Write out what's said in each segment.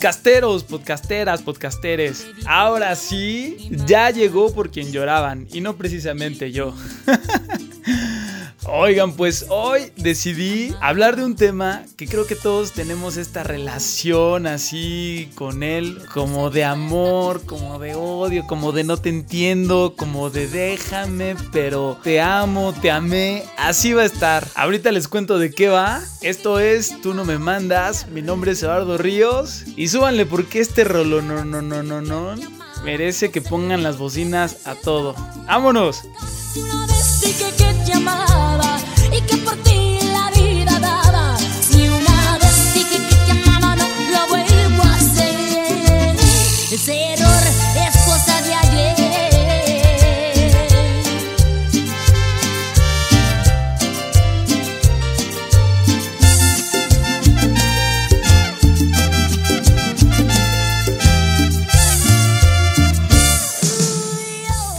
Podcasteros, podcasteras, podcasteres. Ahora sí, ya llegó por quien lloraban y no precisamente yo. Oigan, pues hoy decidí hablar de un tema que creo que todos tenemos esta relación así con él, como de amor, como de odio, como de no te entiendo, como de déjame, pero te amo, te amé, así va a estar. Ahorita les cuento de qué va. Esto es Tú no me mandas, mi nombre es Eduardo Ríos y súbanle porque este rolo no no no no no merece que pongan las bocinas a todo. ¡Vámonos! Y que por ti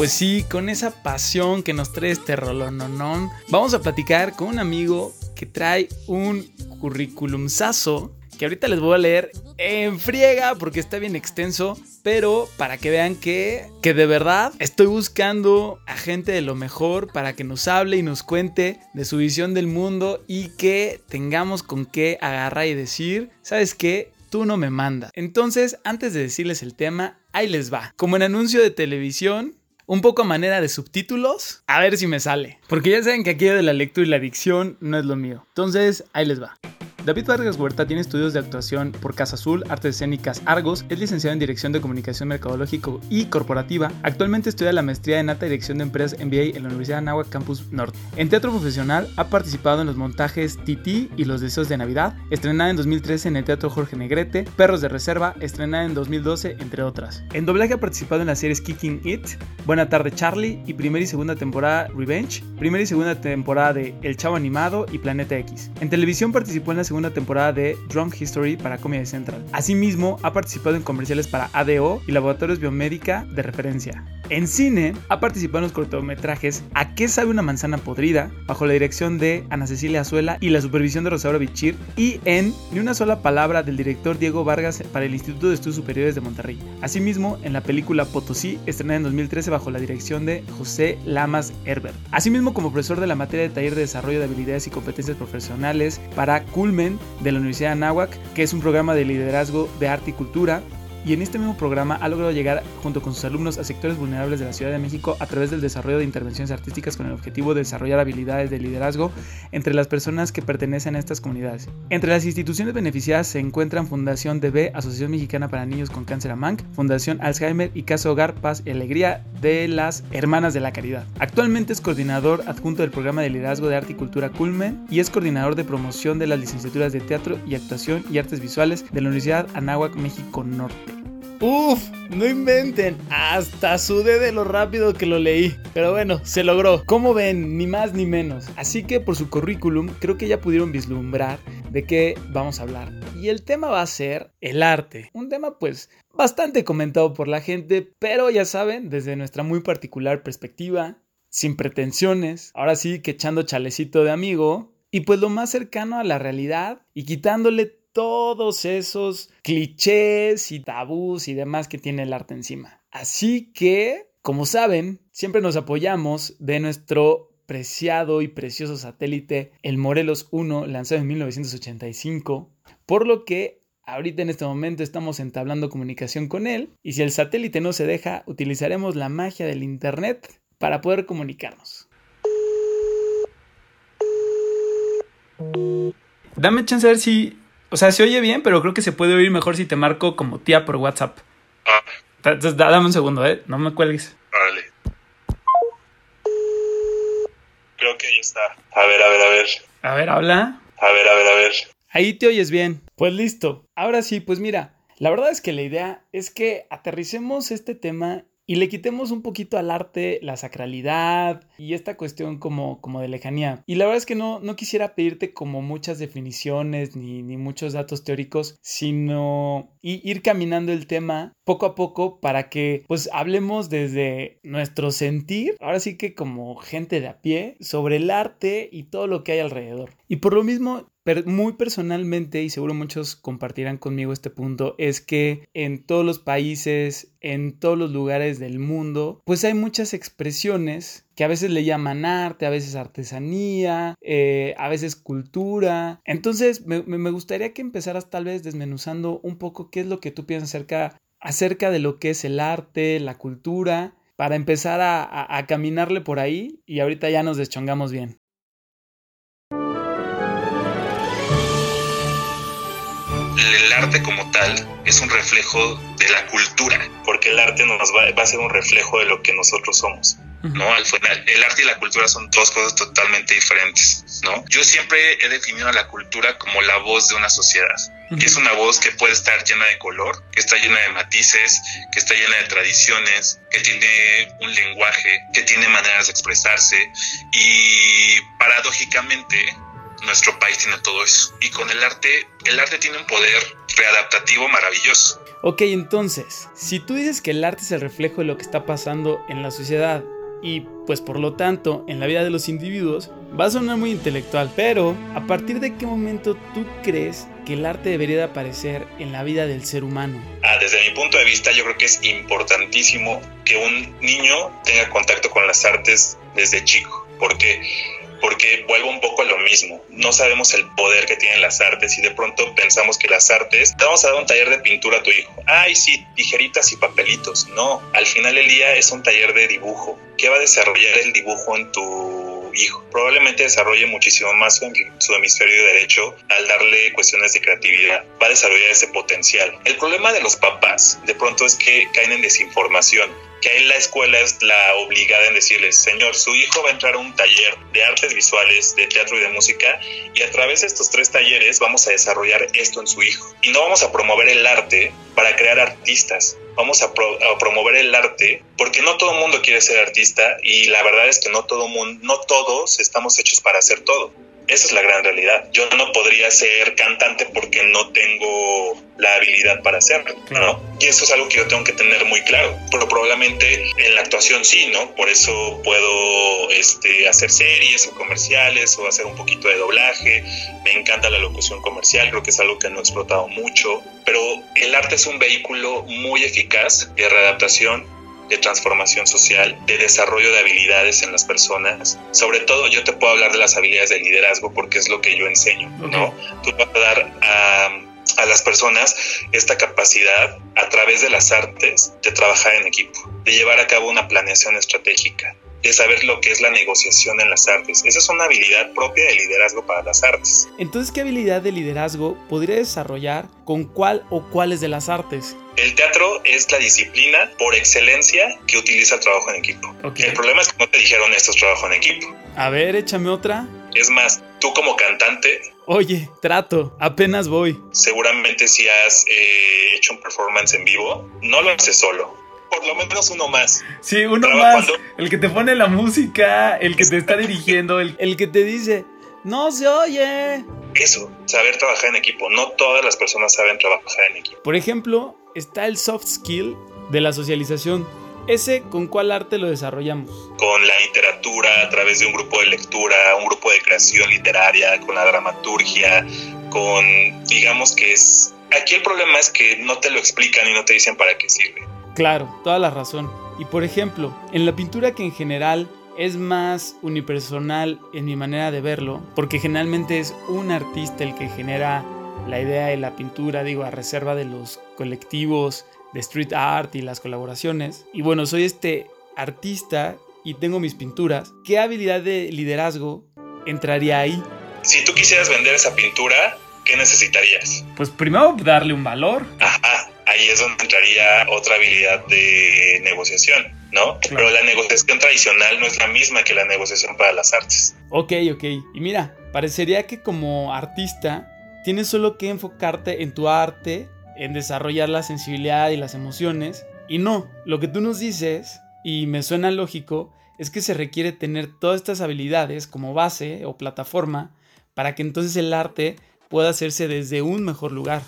Pues sí, con esa pasión que nos trae este rolón, ¿no? vamos a platicar con un amigo que trae un currículumzazo que ahorita les voy a leer en friega porque está bien extenso, pero para que vean que, que de verdad estoy buscando a gente de lo mejor para que nos hable y nos cuente de su visión del mundo y que tengamos con qué agarrar y decir, ¿sabes qué? Tú no me mandas. Entonces, antes de decirles el tema, ahí les va. Como en anuncio de televisión, un poco a manera de subtítulos, a ver si me sale. Porque ya saben que aquí de la lectura y la dicción no es lo mío. Entonces, ahí les va. David Vargas Huerta tiene estudios de actuación por Casa Azul, Artes Escénicas Argos, es licenciado en Dirección de Comunicación Mercadológico y Corporativa. Actualmente estudia la maestría en Alta Dirección de Empresas MBA en la Universidad de Anáhuac Campus Norte. En teatro profesional ha participado en los montajes Titi y Los Deseos de Navidad, estrenada en 2013 en el Teatro Jorge Negrete, Perros de Reserva, estrenada en 2012, entre otras. En doblaje ha participado en las series Kicking It, Buena Tarde Charlie y primera y segunda temporada Revenge, primera y segunda temporada de El Chavo Animado y Planeta X. En televisión participó en las segunda temporada de Drunk History para Comedy Central. Asimismo, ha participado en comerciales para ADO y Laboratorios Biomédica de referencia. En cine, ha participado en los cortometrajes ¿A qué sabe una manzana podrida? bajo la dirección de Ana Cecilia Azuela y la supervisión de Rosaura Bichir y en Ni una sola palabra del director Diego Vargas para el Instituto de Estudios Superiores de Monterrey. Asimismo, en la película Potosí, estrenada en 2013 bajo la dirección de José Lamas Herbert. Asimismo, como profesor de la materia de taller de desarrollo de habilidades y competencias profesionales para De la Universidad de Anáhuac, que es un programa de liderazgo de arte y cultura y en este mismo programa ha logrado llegar junto con sus alumnos a sectores vulnerables de la Ciudad de México a través del desarrollo de intervenciones artísticas con el objetivo de desarrollar habilidades de liderazgo entre las personas que pertenecen a estas comunidades. Entre las instituciones beneficiadas se encuentran Fundación DB, Asociación Mexicana para Niños con Cáncer AMANC, Fundación Alzheimer y Caso Hogar Paz y Alegría de las Hermanas de la Caridad. Actualmente es coordinador adjunto del programa de liderazgo de arte y cultura Culmen y es coordinador de promoción de las licenciaturas de teatro y actuación y artes visuales de la Universidad Anáhuac México Norte. Uf, no inventen, hasta sudé de lo rápido que lo leí. Pero bueno, se logró. Como ven, ni más ni menos. Así que por su currículum creo que ya pudieron vislumbrar de qué vamos a hablar. Y el tema va a ser el arte. Un tema pues bastante comentado por la gente, pero ya saben, desde nuestra muy particular perspectiva, sin pretensiones, ahora sí que echando chalecito de amigo, y pues lo más cercano a la realidad y quitándole todos esos clichés y tabús y demás que tiene el arte encima. Así que, como saben, siempre nos apoyamos de nuestro preciado y precioso satélite, el Morelos 1, lanzado en 1985, por lo que ahorita en este momento estamos entablando comunicación con él y si el satélite no se deja, utilizaremos la magia del Internet para poder comunicarnos. Dame chance a ver si o sea, se oye bien, pero creo que se puede oír mejor si te marco como tía por WhatsApp. Ah. Entonces, dame un segundo, ¿eh? No me cuelgues. Vale. Creo que ahí está. A ver, a ver, a ver. A ver, habla. A ver, a ver, a ver. Ahí te oyes bien. Pues listo. Ahora sí, pues mira, la verdad es que la idea es que aterricemos este tema y le quitemos un poquito al arte la sacralidad y esta cuestión como, como de lejanía. Y la verdad es que no, no quisiera pedirte como muchas definiciones ni, ni muchos datos teóricos, sino ir caminando el tema poco a poco para que pues hablemos desde nuestro sentir, ahora sí que como gente de a pie, sobre el arte y todo lo que hay alrededor. Y por lo mismo, muy personalmente, y seguro muchos compartirán conmigo este punto, es que en todos los países, en todos los lugares del mundo, pues hay muchas expresiones que a veces le llaman arte, a veces artesanía, eh, a veces cultura. Entonces, me, gustaría que empezaras tal vez desmenuzando un poco qué es lo que tú piensas acerca, acerca de lo que es el arte, la cultura, para empezar a caminarle por ahí y ahorita ya nos deschongamos bien. Arte como tal es un reflejo de la cultura, porque el arte nos va, a ser un reflejo de lo que nosotros somos. ¿no? Al final, el arte y la cultura son dos cosas totalmente diferentes, ¿no? Yo siempre he definido a la cultura como la voz de una sociedad, que es una voz que puede estar llena de color, que está llena de matices, que está llena de tradiciones, que tiene un lenguaje, que tiene maneras de expresarse y paradójicamente nuestro país tiene todo eso. Y con el arte, el arte tiene un poder readaptativo maravilloso. Ok, entonces, si tú dices que el arte es el reflejo de lo que está pasando en la sociedad y pues por lo tanto en la vida de los individuos, va a sonar muy intelectual, pero ¿a partir de qué momento tú crees que el arte debería de aparecer en la vida del ser humano? Ah, desde mi punto de vista yo creo que es importantísimo que un niño tenga contacto con las artes desde chico, porque porque vuelvo un poco a lo mismo. No sabemos el poder que tienen las artes y de pronto pensamos que las artes, te vamos a dar un taller de pintura a tu hijo. Ay, sí, tijeritas y papelitos. No, al final del día es un taller de dibujo. ¿Qué va a desarrollar el dibujo en tu hijo? Probablemente desarrolle muchísimo más su, su hemisferio derecho al darle cuestiones de creatividad. Va a desarrollar ese potencial. El problema de los papás de pronto es que caen en desinformación que ahí la escuela es la obligada en decirles, señor, su hijo va a entrar a un taller de artes visuales, de teatro y de música, y a través de estos tres talleres vamos a desarrollar esto en su hijo. Y no vamos a promover el arte para crear artistas, vamos a, promover el arte porque no todo el mundo quiere ser artista y la verdad es que no todo mundo, no todos estamos hechos para hacer todo. Esa es la gran realidad. Yo no podría ser cantante porque no tengo la habilidad para hacerlo, ¿no? Y eso es algo que yo tengo que tener muy claro. Pero probablemente en la actuación sí, ¿no? Por eso puedo este, hacer series o comerciales o hacer un poquito de doblaje. Me encanta la locución comercial, creo que es algo que no he explotado mucho. Pero el arte es un vehículo muy eficaz de readaptación de transformación social, de desarrollo de habilidades en las personas. Sobre todo yo te puedo hablar de las habilidades de liderazgo porque es lo que yo enseño, ¿no? Tú vas a dar a, a las personas esta capacidad a través de las artes de trabajar en equipo, de llevar a cabo una planeación estratégica, de saber lo que es la negociación en las artes. Esa es una habilidad propia de liderazgo para las artes. Entonces, ¿qué habilidad de liderazgo podría desarrollar con cuál o cuáles de las artes? El teatro es la disciplina por excelencia que utiliza el trabajo en equipo. El problema es que no te dijeron esto es trabajo en equipo. A ver, échame otra. Es más, tú como cantante... Oye, trato, apenas voy. Seguramente si has eh, hecho un performance en vivo, no lo haces solo por lo menos uno más. Sí, uno más. El que te pone la música, el que te está dirigiendo, el, el que te dice, no se oye. Eso, saber trabajar en equipo. No todas las personas saben trabajar en equipo. Por ejemplo, está el soft skill de la socialización. ¿Ese con cuál arte lo desarrollamos? Con la literatura, a través de un grupo de lectura, un grupo de creación literaria, con la dramaturgia, con, digamos que es... Aquí el problema es que no te lo explican y no te dicen para qué sirve. Claro, toda la razón. Y por ejemplo, en la pintura que en general es más unipersonal en mi manera de verlo, porque generalmente es un artista el que genera la idea de la pintura, digo, a reserva de los colectivos de street art y las colaboraciones. Y bueno, soy este artista y tengo mis pinturas. ¿Qué habilidad de liderazgo entraría ahí? Si tú quisieras vender esa pintura, ¿qué necesitarías? Pues primero darle un valor. Ajá, ahí es donde entraría otra habilidad de negociación, ¿no? Pero la negociación tradicional no es la misma que la negociación para las artes. Ok, ok. Y mira, parecería que como artista tienes solo que enfocarte en tu arte, en desarrollar la sensibilidad y las emociones. Y no, lo que tú nos dices, y me suena lógico, es que se requiere tener todas estas habilidades como base o plataforma para que entonces el arte pueda hacerse desde un mejor lugar.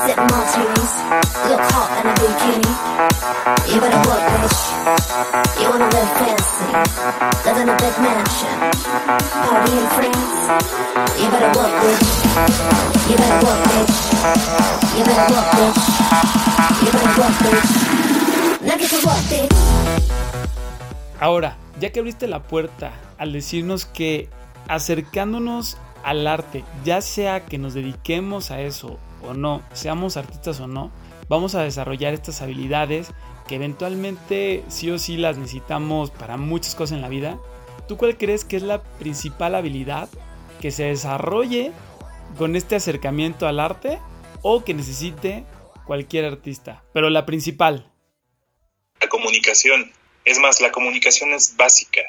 Sitting Martinis, look hot in a bikini. You better work, bitch. You wanna live fancy, live in a big mansion, party in. You better work, bitch. You better work, bitch. You better work, bitch. You better work, bitch. Now get to work, bitch. Ahora, ya que abriste la puerta al decirnos que acercándonos al arte, ya sea que nos dediquemos a eso o no, seamos artistas o no, vamos a desarrollar estas habilidades que eventualmente sí o sí las necesitamos para muchas cosas en la vida. ¿Tú cuál crees que es la principal habilidad que se desarrolle con este acercamiento al arte o que necesite cualquier artista? Pero la principal. La comunicación. Es más, la comunicación es básica.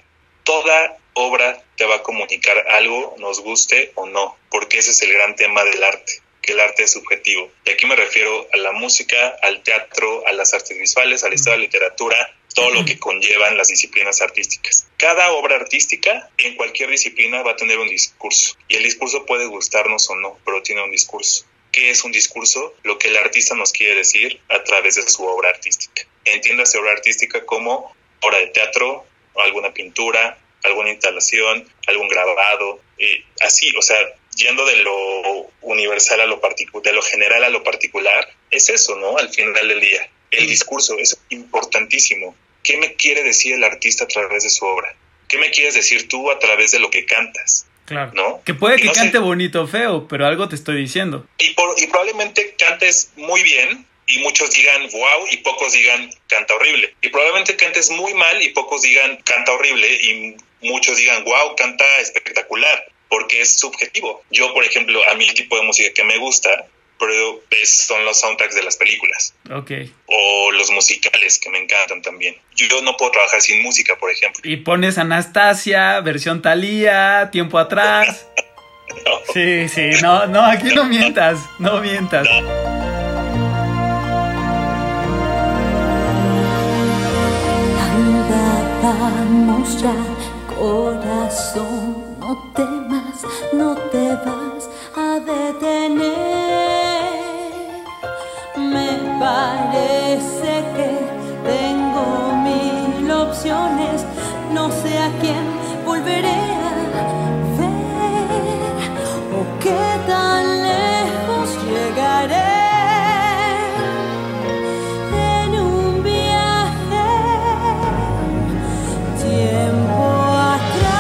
Toda obra te va a comunicar algo, nos guste o no, porque ese es el gran tema del arte, que el arte es subjetivo. Y aquí me refiero a la música, al teatro, a las artes visuales, a la historia de literatura, todo lo que conllevan las disciplinas artísticas. Cada obra artística en cualquier disciplina va a tener un discurso y el discurso puede gustarnos o no, pero tiene un discurso. ¿Qué es un discurso? Lo que el artista nos quiere decir a través de su obra artística. Entiéndase obra artística como obra de teatro, alguna pintura, alguna instalación, algún grabado, eh, así, o sea, yendo de lo universal a lo particular, de lo general a lo particular, es eso, ¿no? Al final del día, el discurso es importantísimo. ¿Qué me quiere decir el artista a través de su obra? ¿Qué me quieres decir tú a través de lo que cantas? Claro. ¿No? Que puede que no sé- cante bonito o feo, pero algo te estoy diciendo. y, por- y probablemente cantes muy bien y muchos digan wow y pocos digan canta horrible. Y probablemente cantes muy mal y pocos digan canta horrible y muchos digan wow, canta espectacular, porque es subjetivo. Yo, por ejemplo, a mí el tipo de música que me gusta pero es- son los soundtracks de las películas Ok. o los musicales que me encantan también. Yo no puedo trabajar sin música, por ejemplo. Y pones Anastasia, versión Thalía, tiempo atrás. No. Sí, sí, no, no, aquí no mientas, no mientas. Anda, no sé a quién volveré a ver o qué tan lejos llegaré en un viaje tiempo atrás.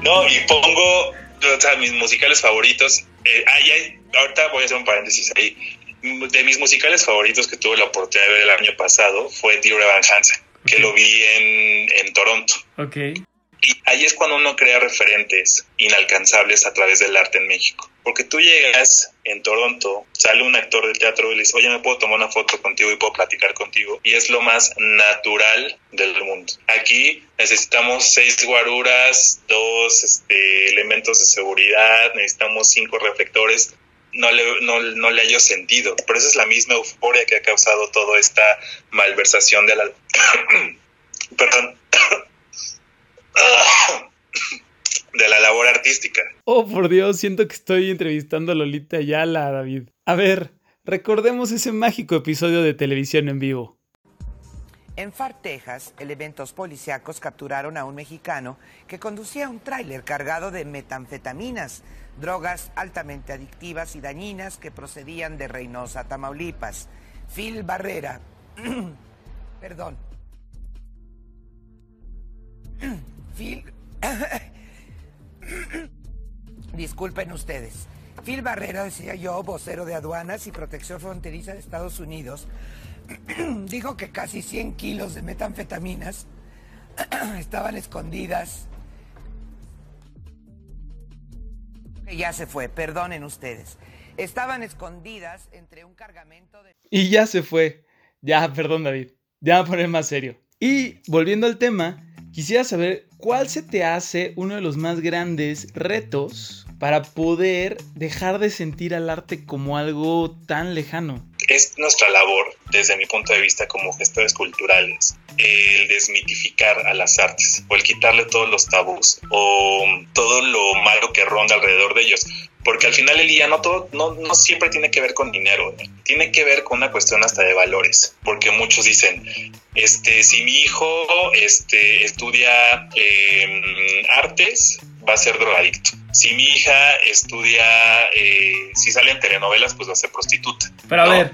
No, y pongo, o mis musicales favoritos. Eh, ah, ya, ahorita voy a hacer un paréntesis ahí. De mis musicales favoritos que tuve la oportunidad de ver el año pasado fue Dear Evan Hansen, que Ok. lo vi en, en Toronto. Ok. Y ahí es cuando uno crea referentes inalcanzables a través del arte en México. Porque tú llegas en Toronto, sale un actor de teatro y le dice, oye, ¿me puedo tomar una foto contigo y puedo platicar contigo? Y es lo más natural del mundo. Aquí necesitamos seis guaruras, dos este, elementos de seguridad, necesitamos cinco reflectores. No le, no, no le hallo sentido. Pero esa es la misma euforia que ha causado toda esta malversación de la... Perdón. de la labor artística. Oh, por Dios, siento que estoy entrevistando a Lolita Ayala, David. A ver, recordemos ese mágico episodio de televisión en vivo. En Far, Texas, elementos policíacos capturaron a un mexicano que conducía un tráiler cargado de metanfetaminas, drogas altamente adictivas y dañinas que procedían de Reynosa, Tamaulipas. Phil Barrera, perdón. Phil, disculpen ustedes. Phil Barrera, decía yo, vocero de aduanas y protección fronteriza de Estados Unidos, dijo que casi 100 kilos de metanfetaminas estaban escondidas. Ya se fue, perdonen ustedes. Estaban escondidas entre un cargamento de... Y ya se fue. Ya, perdón, David. Ya voy a poner más serio. Y volviendo al tema, quisiera saber cuál se te hace uno de los más grandes retos para poder dejar de sentir al arte como algo tan lejano. Es nuestra labor, desde mi punto de vista como gestores culturales, el desmitificar a las artes o el quitarle todos los tabús o todo lo malo que ronda alrededor de ellos. Porque al final el día no, todo, no, no siempre tiene que ver con dinero, tiene que ver con una cuestión hasta de valores. Porque muchos dicen, este, si mi hijo este, estudia em, artes, va a ser drogadicto si mi hija estudia, eh, si sale en telenovelas, pues va a ser prostituta. Pero a ver,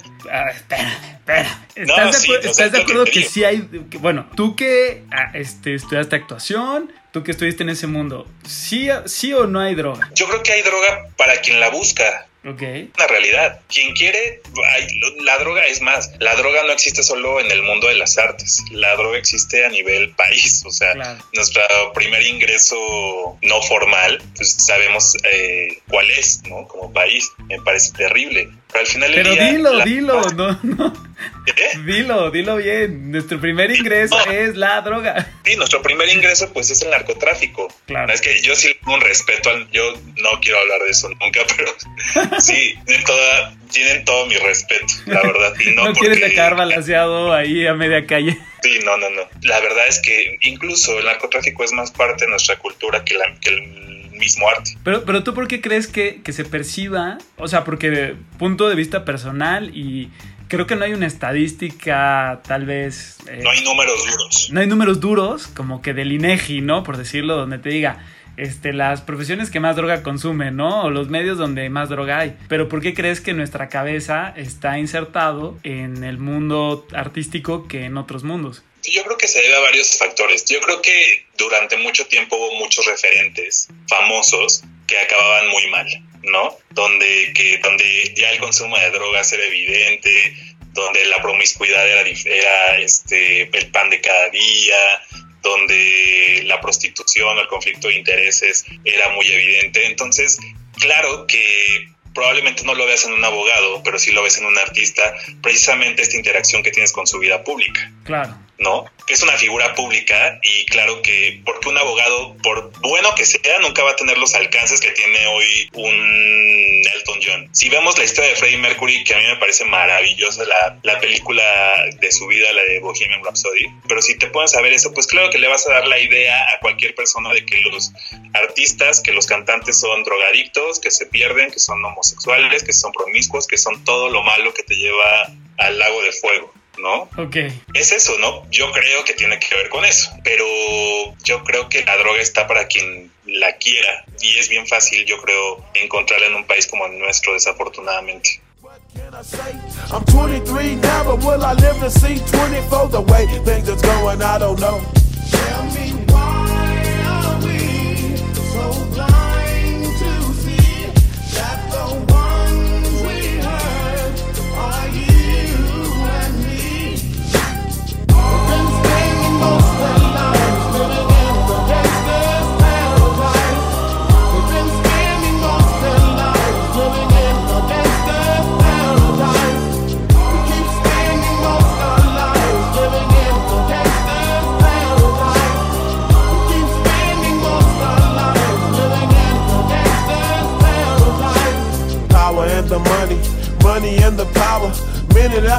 espera, espera. ¿Estás, de, acuerdo que sí hay, bueno, tú que ah, este, estudiaste actuación, tú que estuviste en ese mundo, ¿sí, ¿sí o no hay droga? Yo creo que hay droga para quien la busca. Okay. Una realidad. Quien quiere, la droga es más, la droga no existe solo en el mundo de las artes, la droga existe a nivel país, o sea, nuestro primer ingreso no formal, pues sabemos eh, cuál es, ¿no? Como país, me parece terrible. Pero al final Pero dilo, dilo, no, no. Dilo, dilo bien. Nuestro primer ingreso es la droga. Sí, nuestro primer ingreso pues es el narcotráfico. Claro. Es que yo sí un respeto al, yo no quiero hablar de eso nunca, pero sí, tienen, toda, tienen todo mi respeto, la verdad. Y no, no quieres dejar balanceado ahí a media calle. Sí, no, no, no. La verdad es que incluso el narcotráfico es más parte de nuestra cultura que, la, que el mismo arte. Pero, pero tú por qué crees que, que se perciba, o sea, porque de punto de vista personal y creo que no hay una estadística, tal vez. Eh, no hay números duros. No hay números duros, como que del INEGI, ¿no? Por decirlo, donde te diga. Este, las profesiones que más droga consumen, ¿no? O los medios donde más droga hay. Pero ¿por qué crees que nuestra cabeza está insertado en el mundo artístico que en otros mundos? Yo creo que se debe a varios factores. Yo creo que durante mucho tiempo hubo muchos referentes famosos que acababan muy mal, ¿no? Donde, que, donde ya el consumo de drogas era evidente, donde la promiscuidad era, este, el pan de cada día, donde la prostitución o el conflicto de intereses era muy evidente. Entonces, claro que probablemente no lo veas en un abogado, pero sí lo ves en un artista, precisamente esta interacción que tienes con su vida pública. Claro. ¿No? Es una figura pública y claro que porque un abogado, por bueno que sea, nunca va a tener los alcances que tiene hoy un Elton John. Si vemos la historia de Freddie Mercury, que a mí me parece maravillosa la, la película de su vida, la de Bohemian Rhapsody, pero si te pones a ver eso, pues claro que le vas a dar la idea a cualquier persona de que los artistas, que los cantantes son drogadictos, que se pierden, que son homosexuales, que son promiscuos, que son todo lo malo que te lleva al lago de fuego. ¿No? Ok. Es eso, ¿no? Yo creo que tiene que ver con eso, pero yo creo que la droga está para quien la quiera y es bien fácil, yo creo, encontrarla en un país como el nuestro, desafortunadamente. I'm 23 now, but will I live to see 24 the way things are going? I don't know. Tell me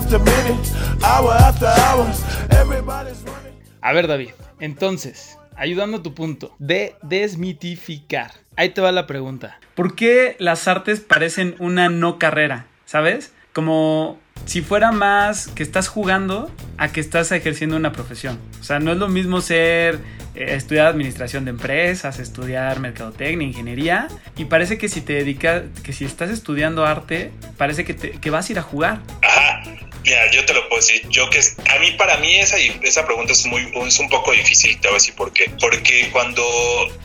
after minute, hour after hour, everybody's running. A ver, David, entonces, ayudando a tu punto de desmitificar. Ahí te va la pregunta. ¿Por qué las artes parecen una no carrera? ¿Sabes? Como si fuera más que estás jugando a que estás ejerciendo una profesión. O sea, no es lo mismo ser eh, estudiar administración de empresas, estudiar mercadotecnia, ingeniería, y parece que si te dedicas, que si estás estudiando arte, parece que, te, que vas a ir a jugar. Ajá. Mira, yo te lo puedo decir. Yo que a mí para mí esa esa pregunta es muy es un poco difícil. Te voy a decir por qué. Porque cuando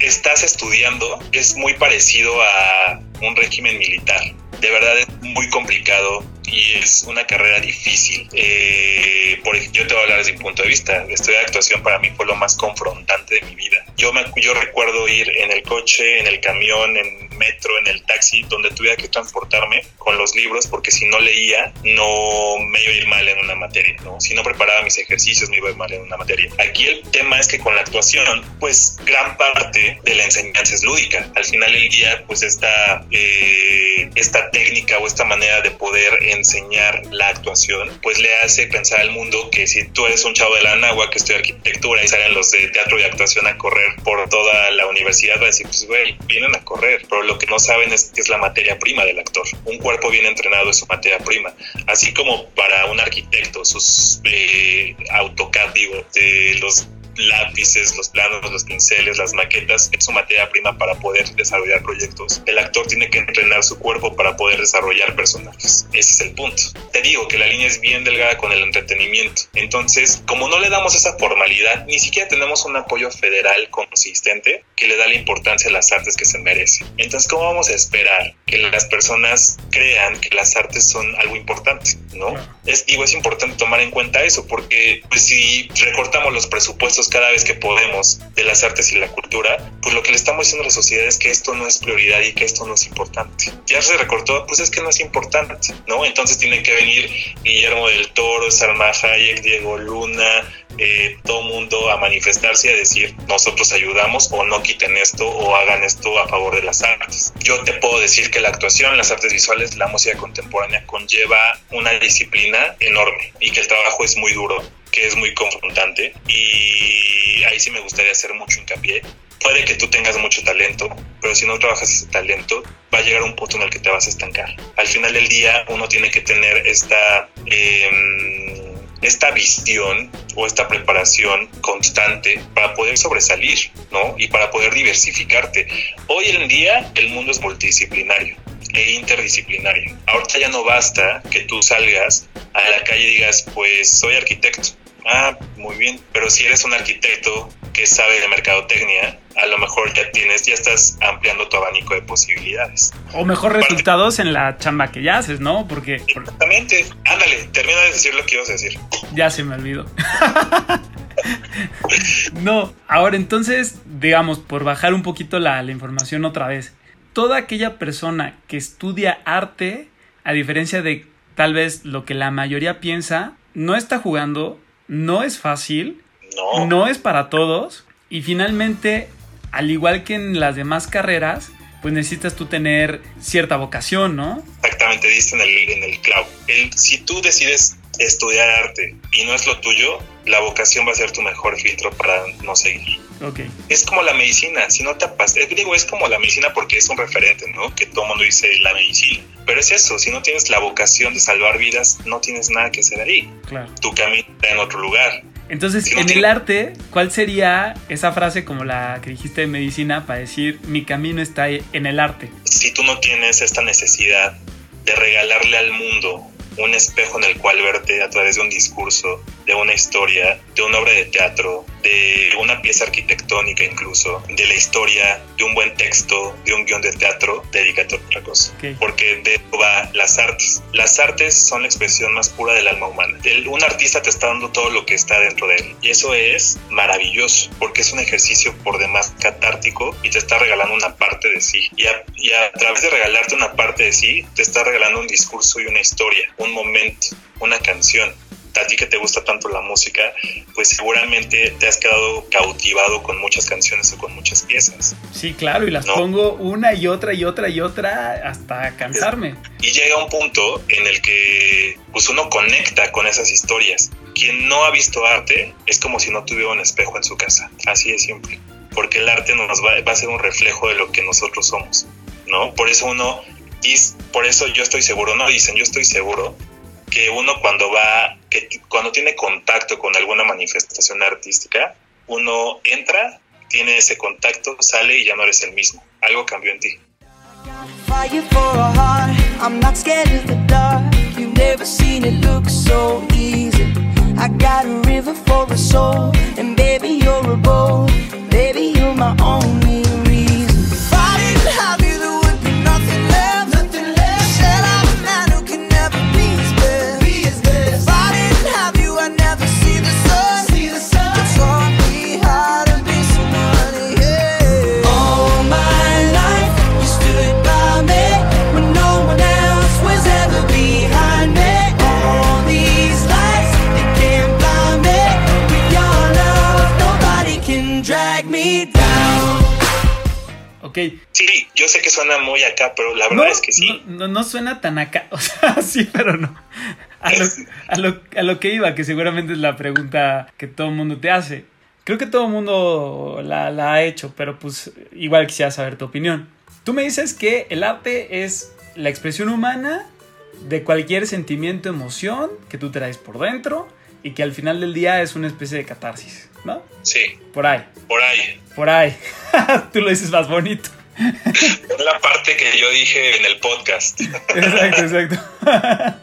estás estudiando es muy parecido a un régimen militar. De verdad es muy complicado y es una carrera difícil. Eh, por, yo te voy a hablar desde mi punto de vista. Estudiar actuación para mí fue lo más confrontante de mi vida. Yo, me, yo recuerdo ir en el coche, en el camión, en metro, en el taxi, donde tuviera que transportarme con los libros, porque si no leía, no me iba a ir mal en una materia, ¿no? Si no preparaba mis ejercicios, me iba a ir mal en una materia. Aquí el tema es que con la actuación, pues gran parte de la enseñanza es lúdica. Al final del día, pues esta, eh, esta técnica o esta manera de poder enseñar la actuación, pues le hace pensar al mundo que si tú eres un chavo de la nagua que estudia arquitectura y salen los de teatro y actuación a correr por toda la universidad, va a decir, pues güey, vienen a correr, pero lo que no saben es que es la materia prima del actor. Un cuerpo bien entrenado es su materia prima. Así como para un arquitecto, sus eh, AutoCAD, digo, de los lápices, los planos, los pinceles, las maquetas, es su materia prima para poder desarrollar proyectos. El actor tiene que entrenar su cuerpo para poder desarrollar personajes. Ese es el punto. Te digo que la línea es bien delgada con el entretenimiento. Entonces, como no le damos esa formalidad, ni siquiera tenemos un apoyo federal consistente que le da la importancia a las artes que se merecen. Entonces, ¿cómo vamos a esperar que las personas crean que las artes son algo importante? ¿No? Es, digo, es importante tomar en cuenta eso porque pues, si recortamos los presupuestos cada vez que podemos de las artes y la cultura, pues lo que le estamos diciendo a la sociedad es que esto no es prioridad y que esto no es importante. Ya se recortó, pues es que no es importante, ¿no? Entonces tienen que venir Guillermo del Toro, Salma Hayek, Diego Luna, eh, todo mundo a manifestarse y a decir nosotros ayudamos o no quiten esto o hagan esto a favor de las artes. Yo te puedo decir que la actuación, las artes visuales, la música contemporánea conlleva una disciplina enorme y que el trabajo es muy duro que es muy confrontante y ahí sí me gustaría hacer mucho hincapié. Puede que tú tengas mucho talento, pero si no trabajas ese talento, va a llegar un punto en el que te vas a estancar. Al final del día, uno tiene que tener esta, eh, esta visión o esta preparación constante para poder sobresalir, ¿no? Y para poder diversificarte. Hoy en día, el mundo es multidisciplinario e interdisciplinario. Ahorita ya no basta que tú salgas a la calle y digas, pues soy arquitecto Ah, muy bien. Pero si eres un arquitecto que sabe de mercadotecnia, a lo mejor ya tienes, ya estás ampliando tu abanico de posibilidades. O mejor resultados en la chamba que ya haces, ¿no? Porque. Exactamente. Ándale, termina de decir lo que ibas a decir. Ya se me olvidó. no, ahora entonces, digamos, por bajar un poquito la, la información otra vez. Toda aquella persona que estudia arte, a diferencia de tal vez lo que la mayoría piensa, no está jugando no es fácil, no. es para todos y finalmente, al igual que en las demás carreras, pues necesitas tú tener cierta vocación, ¿no? Exactamente, diste en el, en el clavo. si tú decides estudiar arte y no es lo tuyo, la vocación va a ser tu mejor filtro para no seguir. Okay. Es como la medicina, si no te apas, eh, digo, es como la medicina porque es un referente, ¿no? Que todo el mundo dice la medicina. Pero es eso, si no tienes la vocación de salvar vidas, no tienes nada que hacer ahí. Claro. Tu camino está en otro lugar. Entonces, en el arte, ¿cuál sería esa frase como la que dijiste de medicina para decir mi camino está en el arte? Si tú no tienes esta necesidad de regalarle al mundo un espejo en el cual verte a través de un discurso, de una historia, de una obra de teatro, de una pieza arquitectónica incluso, de la historia, de un buen texto, de un guion de teatro, dedícate a otra cosa. Porque de eso va las artes. Las artes son la expresión más pura del alma humana. un artista te está dando todo lo que está dentro de él. Y eso es maravilloso, porque es un ejercicio por demás catártico y te está regalando una parte de sí. Y a, y a través de regalarte una parte de sí, te está regalando un discurso y una historia, un momento, una canción a ti que te gusta tanto la música, pues seguramente te has quedado cautivado con muchas canciones o con muchas piezas. Sí, claro, y las pongo una y otra y otra y otra hasta cansarme. Y llega un punto en el que pues uno conecta con esas historias. Quien no ha visto arte es como si no tuviera un espejo en su casa, así de simple, porque el arte nos va, va a ser un reflejo de lo que nosotros somos, ¿no? Por eso uno y por eso yo estoy seguro, no dicen, yo estoy seguro que uno cuando va, que cuando tiene contacto con alguna manifestación artística, uno entra, tiene ese contacto, sale y ya no eres el mismo. Algo cambió en ti. Ok. Sí, yo sé que suena muy acá, pero la verdad No, es que sí. no, no, no suena tan acá, o sea, sí, pero no. A lo, a, lo, a lo que iba, que seguramente es la pregunta que todo el mundo te hace. Creo que todo el mundo la, la ha hecho, pero pues igual quisiera saber tu opinión. Tú me dices que el arte es la expresión humana de cualquier sentimiento, emoción que tú traes por dentro y que al final del día es una especie de catarsis, ¿no? Sí, Por ahí, por ahí. por ahí. tú lo dices más bonito. Es la parte que yo dije en el podcast. Exacto, exacto.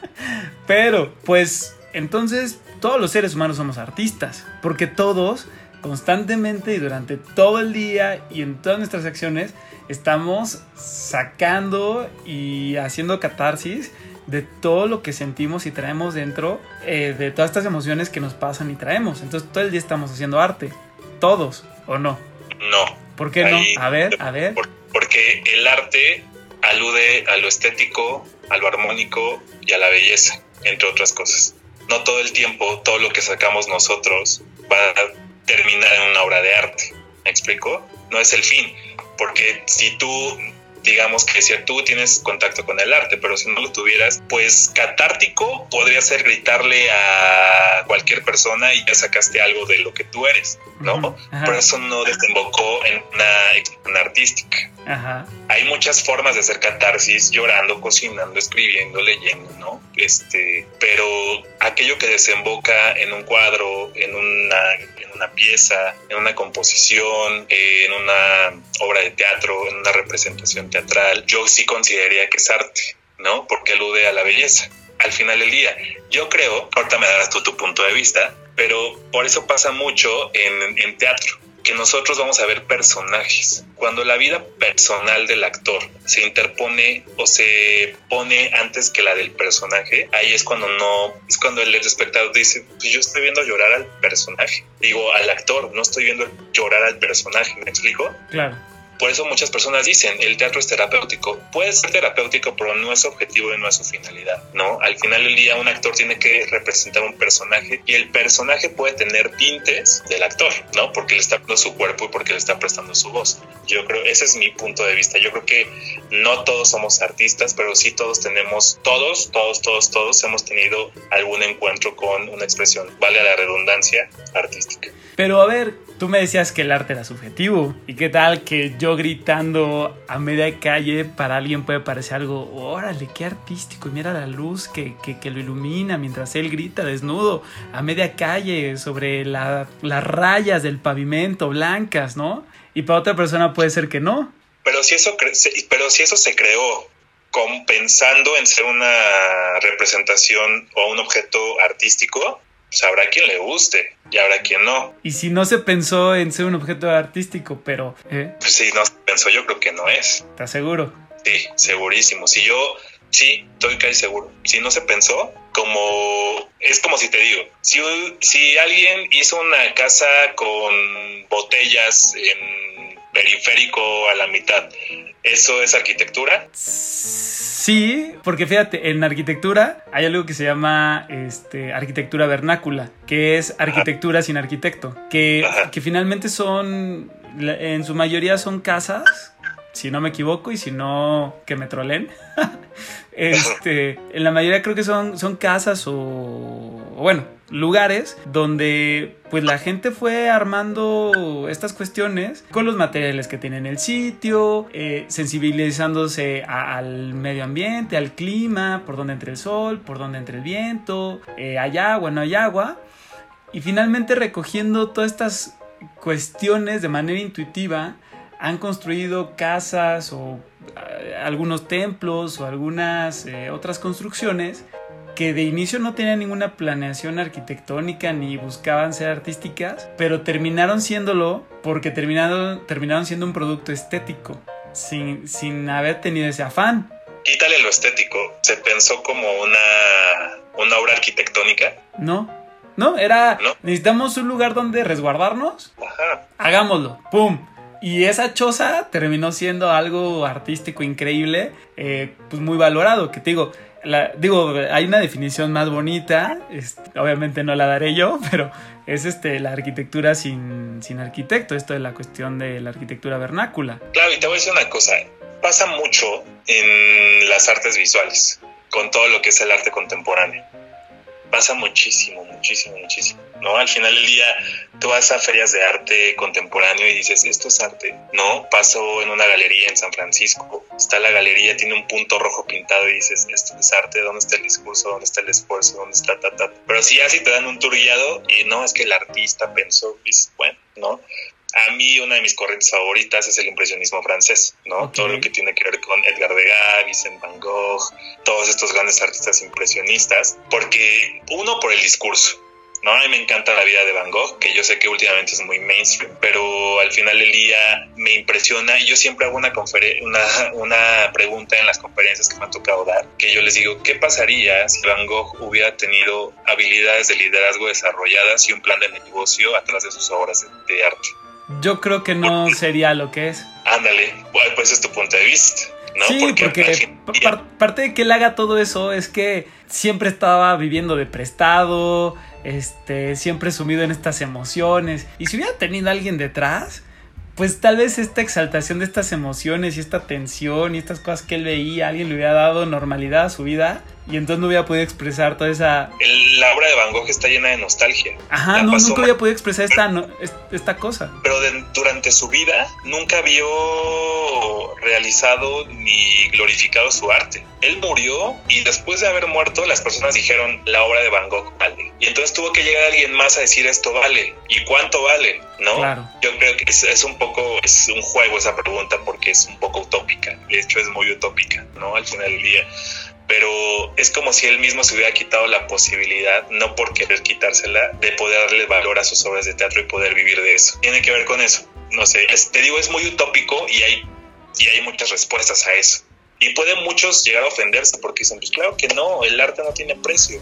Pero, pues, entonces, todos los seres humanos somos artistas, porque todos, constantemente y durante todo el día y en todas nuestras acciones, estamos sacando y haciendo catarsis de todo lo que sentimos y traemos dentro, eh, de todas estas emociones que nos pasan y traemos. Entonces, todo el día estamos haciendo arte. Todos, ¿o no? No, ¿Por qué no? A ver, a ver. por- porque el arte alude a lo estético, a lo armónico y a la belleza, entre otras cosas. No todo el tiempo, todo lo que sacamos nosotros va a terminar en una obra de arte. ¿Me explico? No es el fin, porque si tú, digamos que si tú tienes contacto con el arte, pero si no lo tuvieras, pues catártico podría ser gritarle a cualquier persona y ya sacaste algo de lo que tú eres, ¿no? Por eso no desembocó en una expresión artística. Hay muchas formas de hacer catarsis, llorando, cocinando, escribiendo, leyendo, ¿no? Este, pero aquello que desemboca en un cuadro, en una, en una pieza, en una composición, en una obra de teatro, en una representación teatral, yo sí consideraría que es arte, ¿no? Porque alude a la belleza. Al final del día, yo creo, ahorita me darás tú tu punto de vista, pero por eso pasa mucho en, en teatro que nosotros vamos a ver personajes. Cuando la vida personal del actor se interpone o se pone antes que la del personaje, ahí es cuando no, es cuando el espectador dice, pues yo estoy viendo llorar al personaje. Digo, al actor, no estoy viendo llorar al personaje, ¿me explico? Claro. Por eso muchas personas dicen, el teatro es terapéutico. Puede ser terapéutico, pero no es objetivo y no es su finalidad, ¿no? Al final del día un actor tiene que representar un personaje y el personaje puede tener tintes del actor, ¿no? Porque le está dando su cuerpo y porque le está prestando su voz. Yo creo, ese es mi punto de vista. Yo creo que no todos somos artistas, pero sí todos tenemos, todos, todos, todos, todos hemos tenido algún encuentro con una expresión, vale la redundancia, artística. Pero a ver, tú me decías que el arte era subjetivo. ¿Y qué tal que yo gritando a media calle para alguien puede parecer algo, órale, qué artístico, y mira la luz que, que- lo ilumina mientras él grita desnudo a media calle sobre la- las rayas del pavimento blancas, ¿no? Y para otra persona puede ser que no. Pero si eso, pero si eso se creó con- pensando en ser una representación o un objeto artístico, pues habrá quien le guste y habrá quien no. Y si no se pensó en ser un objeto artístico, pero, ¿eh? Pues si no se pensó, yo creo que no es. ¿Te aseguro? Sí, segurísimo. Si yo, sí, estoy casi seguro. Si no se pensó, como, es como si te digo, si, si alguien hizo una casa con botellas en periférico a la mitad, ¿eso es arquitectura? Sí, porque fíjate, en arquitectura hay algo que se llama este, arquitectura vernácula, que es arquitectura sin arquitecto, que, Ajá. que finalmente son, en su mayoría son casas, si no me equivoco, y si no, que me trolen. este, en la mayoría creo que son, son casas o bueno, lugares donde pues la gente fue armando estas cuestiones con los materiales que tiene en el sitio, eh, sensibilizándose a- al medio ambiente, al clima, por donde entra el sol, por donde entra el viento, eh, hay agua, no hay agua, y finalmente recogiendo todas estas cuestiones de manera intuitiva, han construido casas o eh, algunos templos o algunas eh, otras construcciones que de inicio no tenían ninguna planeación arquitectónica ni buscaban ser artísticas, pero terminaron siéndolo porque terminaron, terminaron siendo un producto estético, sin, sin haber tenido ese afán. Quítale lo estético. Se pensó como una, una obra arquitectónica. ¿No? ¿No? Era, No. necesitamos un lugar donde resguardarnos, Ajá. hagámoslo, ¡pum! Y esa choza terminó siendo algo artístico increíble, eh, pues muy valorado, que te digo, la- digo, hay una definición más bonita, este, obviamente no la daré yo, pero es este, la arquitectura sin, sin arquitecto, esto de la cuestión de la arquitectura vernácula. Claro, y te voy a decir una cosa, pasa mucho en las artes visuales, con todo lo que es el arte contemporáneo. Pasa muchísimo, muchísimo, muchísimo. ¿No? Al final del día, tú vas a ferias de arte contemporáneo y dices, esto es arte. No, paso en una galería en San Francisco, está la galería, tiene un punto rojo pintado y dices, esto es arte, ¿dónde está el discurso? ¿Dónde está el esfuerzo? ¿Dónde está ta, ta? Pero si así te dan un tour guiado y no, es que el artista pensó, dices, bueno, ¿no? A mí una de mis corrientes favoritas es el impresionismo francés, ¿no? Todo lo que tiene que ver con Edgar Degas, Vincent Van Gogh, todos estos grandes artistas impresionistas, porque uno por el discurso, ¿no? A mí me encanta la vida de Van Gogh, que yo sé que últimamente es muy mainstream, pero al final del día me impresiona y yo siempre hago una, una, una pregunta en las conferencias que me han tocado dar, que yo les digo, ¿qué pasaría si Van Gogh hubiera tenido habilidades de liderazgo desarrolladas y un plan de negocio atrás de sus obras de, arte? Yo creo que no sería lo que es. Ándale, pues es tu punto de vista, ¿no? Sí, porque, par- parte de que él haga todo eso es que siempre estaba viviendo de prestado, este, siempre sumido en estas emociones. Y si hubiera tenido alguien detrás, pues tal vez esta exaltación de estas emociones y esta tensión y estas cosas que él veía, alguien le hubiera dado normalidad a su vida y entonces no hubiera podido expresar toda esa... la obra de Van Gogh está llena de nostalgia. Ajá, La no, nunca hubiera podido expresar esta, no- es- esta cosa. pero de- durante su vida nunca vio realizado ni glorificado su arte. Él murió y después de haber muerto las personas dijeron la obra de Van Gogh vale. Y entonces tuvo que llegar alguien más a decir esto vale. ¿Y cuánto vale? ¿No? Claro. Yo creo que es, es un poco, es un juego esa pregunta porque es un poco utópica. De hecho es muy utópica, ¿no? Al final del día. Pero es como si él mismo se hubiera quitado la posibilidad, no por querer quitársela, de poder darle valor a sus obras de teatro y poder vivir de eso. Tiene que ver con eso. No sé, te digo, es muy utópico y hay, y hay muchas respuestas a eso. Y pueden muchos llegar a ofenderse porque dicen, pues claro que no, el arte no tiene precio.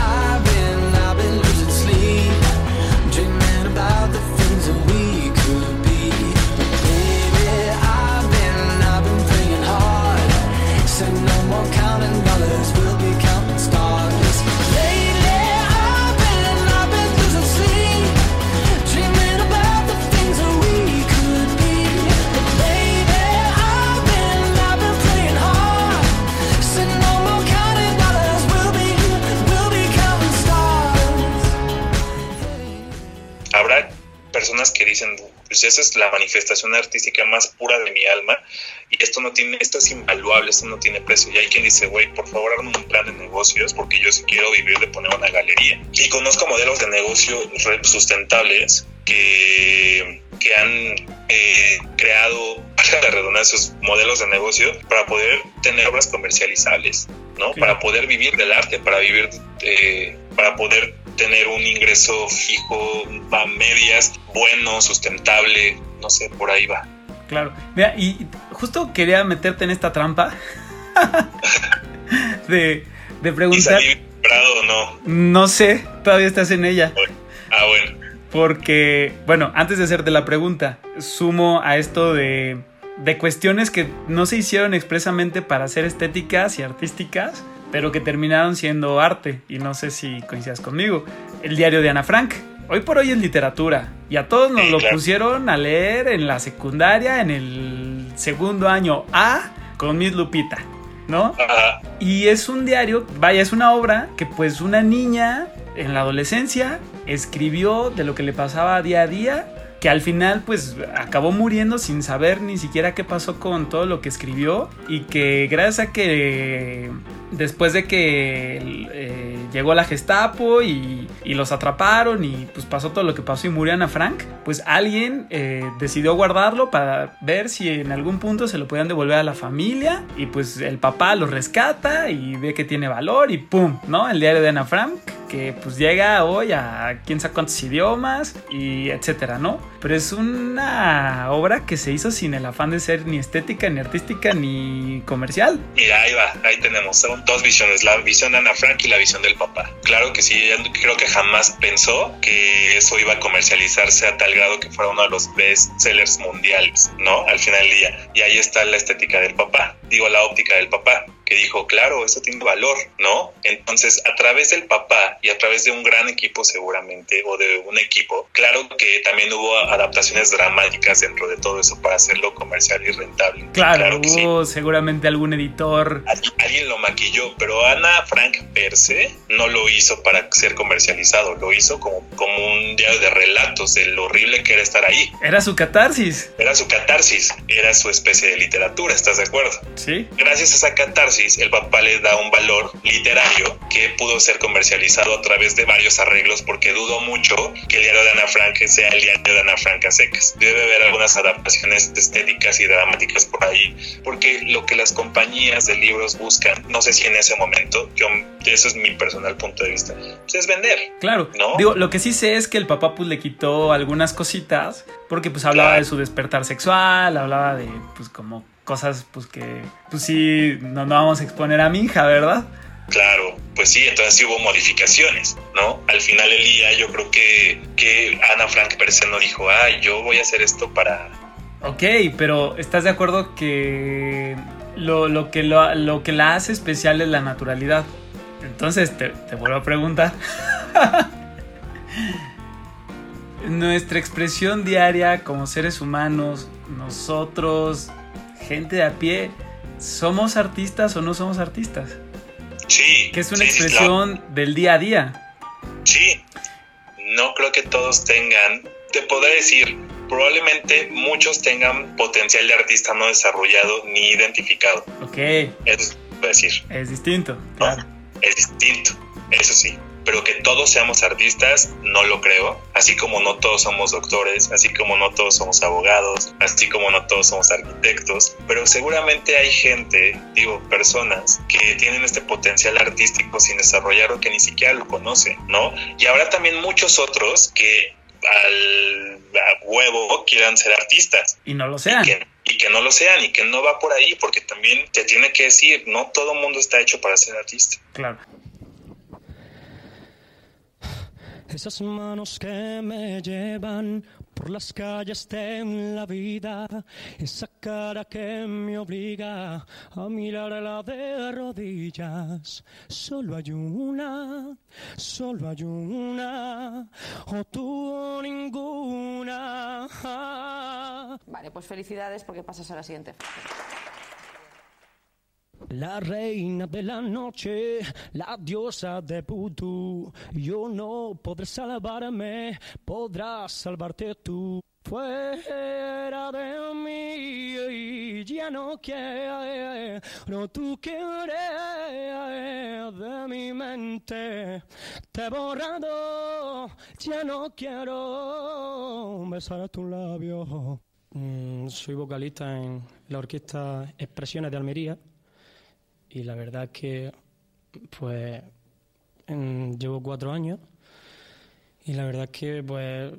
Personas que dicen, pues esa es la manifestación artística más pura de mi alma y esto no tiene, esto es invaluable, esto no tiene precio. Y hay quien dice, güey, por favor, hazme un plan de negocios porque yo sí quiero vivir de poner una galería. Y conozco modelos de negocio sustentables que, que han eh, creado, la redundancia, sus modelos de negocio para poder tener obras comercializables, ¿no? Sí. Para poder vivir del arte, para vivir, eh, para poder tener un ingreso fijo a medias, bueno, sustentable, no sé, por ahí va. Claro. Mira, y justo quería meterte en esta trampa de, de Y preguntar. salí Prado o no. No sé, todavía estás en ella. Ah, bueno. Porque, bueno, antes de hacerte la pregunta, sumo a esto de, de cuestiones que no se hicieron expresamente para ser estéticas y artísticas, pero que terminaron siendo arte. Y no sé si coincidas conmigo. El diario de Ana Frank. Hoy por hoy es literatura. Y a todos nos Sí, lo claro. pusieron a leer en la secundaria, en el segundo año A, con Miss Lupita. ¿No? Ajá. Y es un diario, vaya, es una obra que pues una niña en la adolescencia escribió de lo que le pasaba día a día, que al final pues acabó muriendo sin saber ni siquiera qué pasó con todo lo que escribió y que gracias a que después de que eh, llegó la Gestapo y, y los atraparon y pues pasó todo lo que pasó y murió Ana Frank, pues alguien eh, decidió guardarlo para ver si en algún punto se lo podían devolver a la familia y pues el papá lo rescata y ve que tiene valor y ¡pum! ¿No? El diario de Ana Frank que pues llega hoy a quién sabe cuántos idiomas y etcétera, ¿no? Pero es una obra que se hizo sin el afán de ser ni estética, ni artística, ni comercial. Mira, ahí va, ahí tenemos dos visiones, la visión de Ana Frank y la visión del papá. Claro que sí, ella creo que jamás pensó que eso iba a comercializarse a tal grado que fuera uno de los best sellers mundiales, ¿no? Al final del día. Y ahí está la estética del papá, digo la óptica del papá que dijo, claro, eso tiene valor, ¿no? Entonces, a través del papá y a través de un gran equipo seguramente, o de un equipo, claro que también hubo adaptaciones dramáticas dentro de todo eso para hacerlo comercial y rentable. Claro, que sí. hubo seguramente algún editor. Alguien, alguien lo maquilló, pero Ana Frank per se no lo hizo para ser comercializado, lo hizo como, como un diario de relatos de lo horrible que era estar ahí. Era su catarsis. Era su catarsis, era su especie de literatura, ¿estás de acuerdo? Sí. Gracias a esa catarsis, el papá le da un valor literario que pudo ser comercializado a través de varios arreglos, porque dudo mucho que el diario de Ana Frank sea el diario de Ana Frank a secas. Debe haber algunas adaptaciones estéticas y dramáticas por ahí, porque lo que las compañías de libros buscan, no sé si en ese momento, yo, eso es mi personal punto de vista, pues es vender. Claro. ¿No? Digo, lo que sí sé es que el papá pues le quitó algunas cositas porque pues hablaba Claro. de su despertar sexual, hablaba de pues como cosas pues que pues sí no, no vamos a exponer a mi hija, ¿verdad? Claro, pues sí, entonces sí hubo modificaciones, ¿no? Al final del día yo creo que, que Ana Frank se no dijo, ay, yo voy a hacer esto para... Ok, pero ¿estás de acuerdo que lo, lo que, lo, lo que la hace especial es la naturalidad? Entonces te, te vuelvo a preguntar. Nuestra expresión diaria como seres humanos, nosotros, gente de a pie, ¿somos artistas o no somos artistas? Sí. Que es una sí, expresión del día a día. Sí, no creo que todos tengan, te podré decir, probablemente muchos tengan potencial de artista no desarrollado ni identificado. Ok, Eso puedo decir, es distinto, ¿no? claro. Es distinto, eso sí. Pero que todos seamos artistas, no lo creo. Así como no todos somos doctores, así como no todos somos abogados, así como no todos somos arquitectos. Pero seguramente hay gente, digo, personas que tienen este potencial artístico sin desarrollar o que ni siquiera lo conocen, ¿no? Y habrá también muchos otros que al a huevo quieran ser artistas Y no lo sean. y que, y que no lo sean y que no va por ahí, porque también te tiene que decir, no todo mundo está hecho para ser artista. Claro. Esas manos que me llevan por las calles de la vida, esa cara que me obliga a mirarla de rodillas. Solo hay una, solo hay una, o tú o ninguna. Vale, pues felicidades porque pasas a la siguiente. La reina de la noche, la diosa de vudú. Yo no podré salvarme, podrás salvarte tú. Fuera de mí, ya no quiero, tú quieres de mi mente. Te borrado, ya no quiero besar tu labio. Mm, soy vocalista en la orquesta Expresiones de Almería y la verdad es que pues en- llevo cuatro años y la verdad es que pues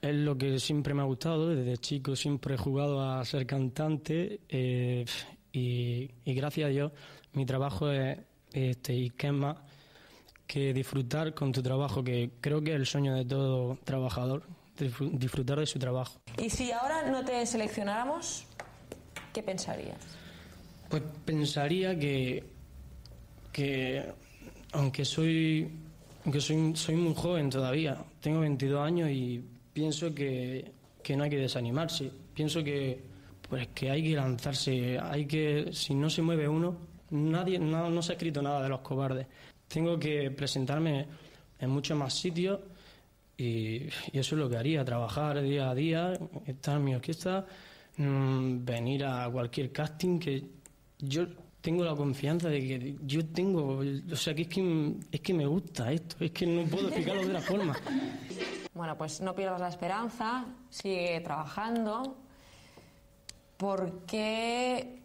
es lo que siempre me ha gustado desde chico siempre he jugado a ser cantante eh, y, y gracias a Dios mi trabajo es este y qué más que disfrutar con tu trabajo que creo que es el sueño de todo trabajador disfr- disfrutar de su trabajo Y si ahora no te seleccionáramos, ¿qué pensarías? Pues pensaría que, que aunque soy aunque soy, soy muy joven todavía, tengo 22 años y pienso que, que no hay que desanimarse. Pienso que pues que hay que lanzarse, hay que si no se mueve uno, nadie no, no se ha escrito nada de los cobardes. Tengo que presentarme en muchos más sitios y, eso es lo que haría, trabajar día a día, estar en mi orquesta, mm, venir a cualquier casting que yo tengo la confianza de que yo tengo, o sea, que es que, es que me gusta esto, es que no puedo explicarlo de otra forma. Bueno, pues no pierdas la esperanza, sigue trabajando, porque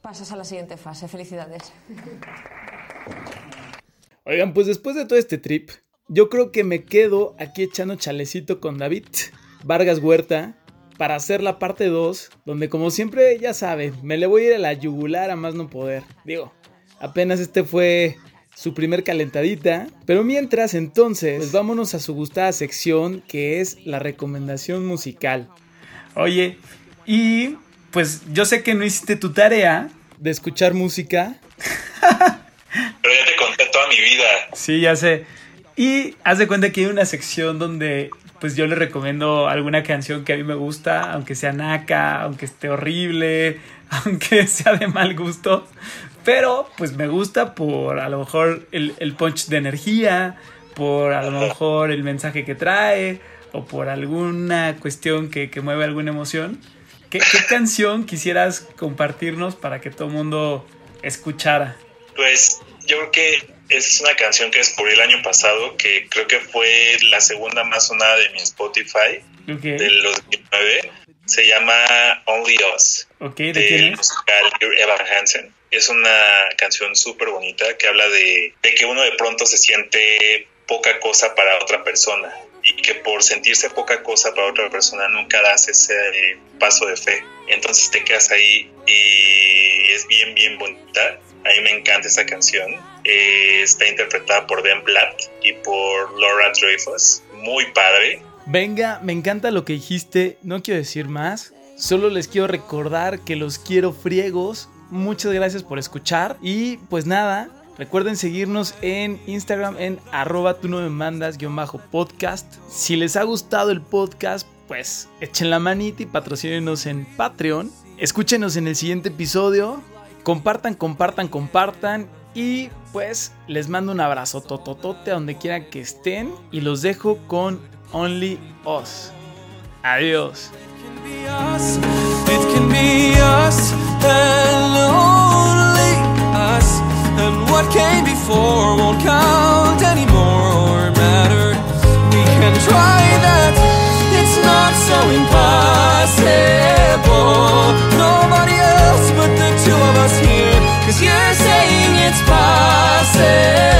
pasas a la siguiente fase. Felicidades. Oigan, pues después de todo este trip, yo creo que me quedo aquí echando chalecito con David Vargas Huerta para hacer la parte 2, donde como siempre ya saben, me le voy a ir a la yugular a más no poder. Digo, apenas este fue su primer calentadita, pero mientras entonces, pues vámonos a su gustada sección que es la recomendación musical. Oye, y pues yo sé que no hiciste tu tarea de escuchar música, Pero ya te conté toda mi vida. Sí, ya sé. Y haz de cuenta que hay una sección donde pues yo le recomiendo alguna canción que a mí me gusta, aunque sea naca, aunque esté horrible, aunque sea de mal gusto. Pero pues me gusta por a lo mejor el, el punch de energía, por a lo mejor el mensaje que trae, o por alguna cuestión que, que mueve alguna emoción. ¿Qué, canción quisieras compartirnos para que todo mundo escuchara? Pues yo creo que es una canción que descubrí el año pasado, que creo que fue la segunda más sonada de mi Spotify Ok, del 2009. Se llama Only Us, ok, ¿de del musical Evan Hansen. Es una canción súper bonita que habla de, de que uno de pronto se siente poca cosa para otra persona y que por sentirse poca cosa para otra persona nunca das ese eh, paso de fe. Entonces te quedas ahí y es bien, bien bonita. A mí me encanta esa canción. Eh, está interpretada por Ben Platt y por Laura Dreyfus. Muy padre. Venga, me encanta lo que dijiste, no quiero decir más, solo les quiero recordar que los quiero friegos, muchas gracias por escuchar y pues nada, recuerden seguirnos en Instagram en arroba tú no me mandas guion bajo podcast. Si les ha gustado el podcast, pues echen la manita y patrocínenos en Patreon. Escúchenos en el siguiente episodio, Compartan, compartan, compartan. Y pues les mando un abrazo tototote a donde quiera que estén. Y los dejo con Only Us. Adiós. And what came before won't count anymore or matter. We can try that, it's not so impossible. Nobody of us here, cause you're saying it's possible.